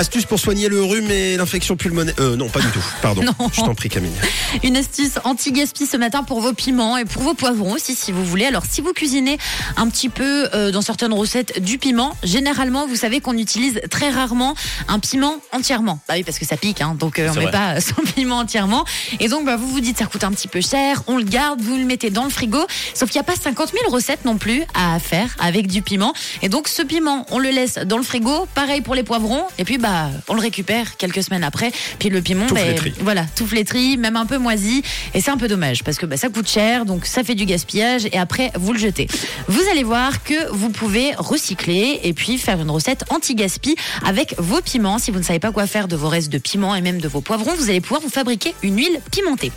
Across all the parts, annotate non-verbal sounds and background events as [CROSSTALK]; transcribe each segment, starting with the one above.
Astuce pour soigner le rhume et l'infection pulmonaire. Euh, non, pas du tout. Pardon. [LAUGHS] Non. Je t'en prie, Camille. Une astuce anti-gaspi ce matin pour vos piments et pour vos poivrons aussi si vous voulez. Alors si vous cuisinez un petit peu euh, dans certaines recettes du piment, généralement vous savez qu'on utilise très rarement un piment entièrement. Bah oui parce que ça pique hein, donc euh, on C'est met vrai. pas [LAUGHS] son piment entièrement. Et donc bah, vous vous dites ça coûte un petit peu cher, on le garde, vous le mettez dans le frigo. Sauf qu'il n'y a pas 50 000 recettes non plus à faire avec du piment. Et donc ce piment on le laisse dans le frigo. Pareil pour les poivrons et puis bah on le récupère quelques semaines après. Puis le piment Tout bah, flétri. voilà, tout flétri, même un peu moisi. Et c'est un peu dommage parce que bah, ça coûte cher, donc ça fait du gaspillage et après vous le jetez. Vous allez voir que vous pouvez recycler et puis faire une recette anti-gaspi avec vos piments. Si vous ne savez pas quoi faire de vos restes de piments et même de vos poivrons, vous allez pouvoir vous fabriquer une huile pimentée.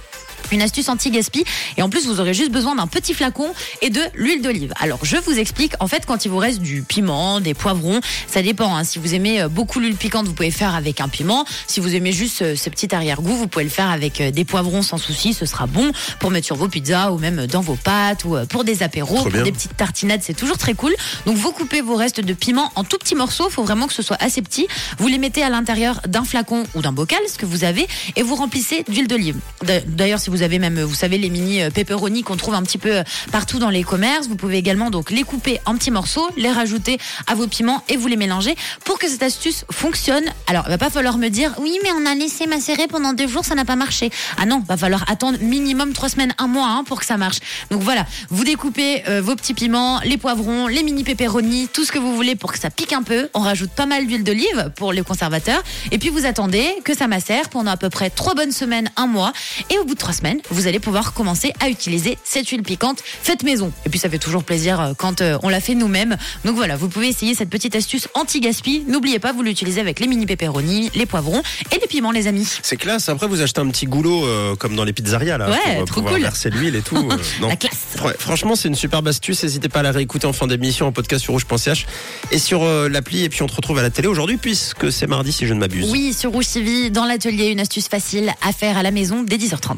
Une astuce anti-gaspi et en plus vous aurez juste besoin d'un petit flacon et de l'huile d'olive. Alors je vous explique, en fait quand il vous reste du piment, des poivrons, ça dépend. hein. Si vous aimez euh, beaucoup l'huile piquante, vous pouvez faire avec un piment. Si vous aimez juste euh, ce petit arrière-goût, vous pouvez le faire avec euh, des poivrons sans souci, ce sera bon pour mettre sur vos pizzas ou même dans vos pâtes ou pour des apéros, pour des petites tartinades, c'est toujours très cool. Donc vous coupez vos restes de piment en tout petits morceaux, faut vraiment que ce soit assez petit. Vous les mettez à l'intérieur d'un flacon ou d'un bocal, ce que vous avez, et vous remplissez d'huile d'olive. D'a- D'ailleurs, si vous avez même, vous savez, les mini euh, pepperoni qu'on trouve un petit peu euh, partout dans les commerces, vous pouvez également donc les couper en petits morceaux, les rajouter à vos piments et vous les mélangez pour que cette astuce fonctionne. Alors, il va pas falloir me dire, oui, mais on a laissé macérer pendant deux jours, ça n'a pas marché. Ah non, va falloir attendre minimum trois semaines, un mois hein, pour que ça marche. Donc voilà, vous découpez euh, vos petits piments, les poivrons, les mini pepperoni, tout ce que vous voulez pour que ça pique un peu. On rajoute pas mal d'huile d'olive pour les conservateurs. Et puis vous attendez que ça macère pendant à peu près trois bonnes semaines, un mois. Et au bout de trois semaines, vous allez pouvoir commencer à utiliser cette huile piquante faite maison. Et puis ça fait toujours plaisir euh, quand euh, on la fait nous-mêmes. Donc voilà, vous pouvez essayer cette petite astuce anti-gaspi. N'oubliez pas, vous l'utilisez avec les mini pepperoni, les poivrons et les piments, les amis. C'est classe. Après, vous achetez un petit goulot euh, comme dans les pizzerias là, Ouais, pour trop pouvoir cool. verser l'huile et tout. euh, [LAUGHS] non. La classe. Ouais, franchement, c'est une superbe astuce. N'hésitez pas à la réécouter en fin d'émission en podcast sur rouge.ch et sur euh, l'appli. Et puis on te retrouve à la télé aujourd'hui puisque c'est mardi si je ne m'abuse. Oui, sur Rouge TV, dans l'atelier, une astuce facile à faire à la maison dès 10h30.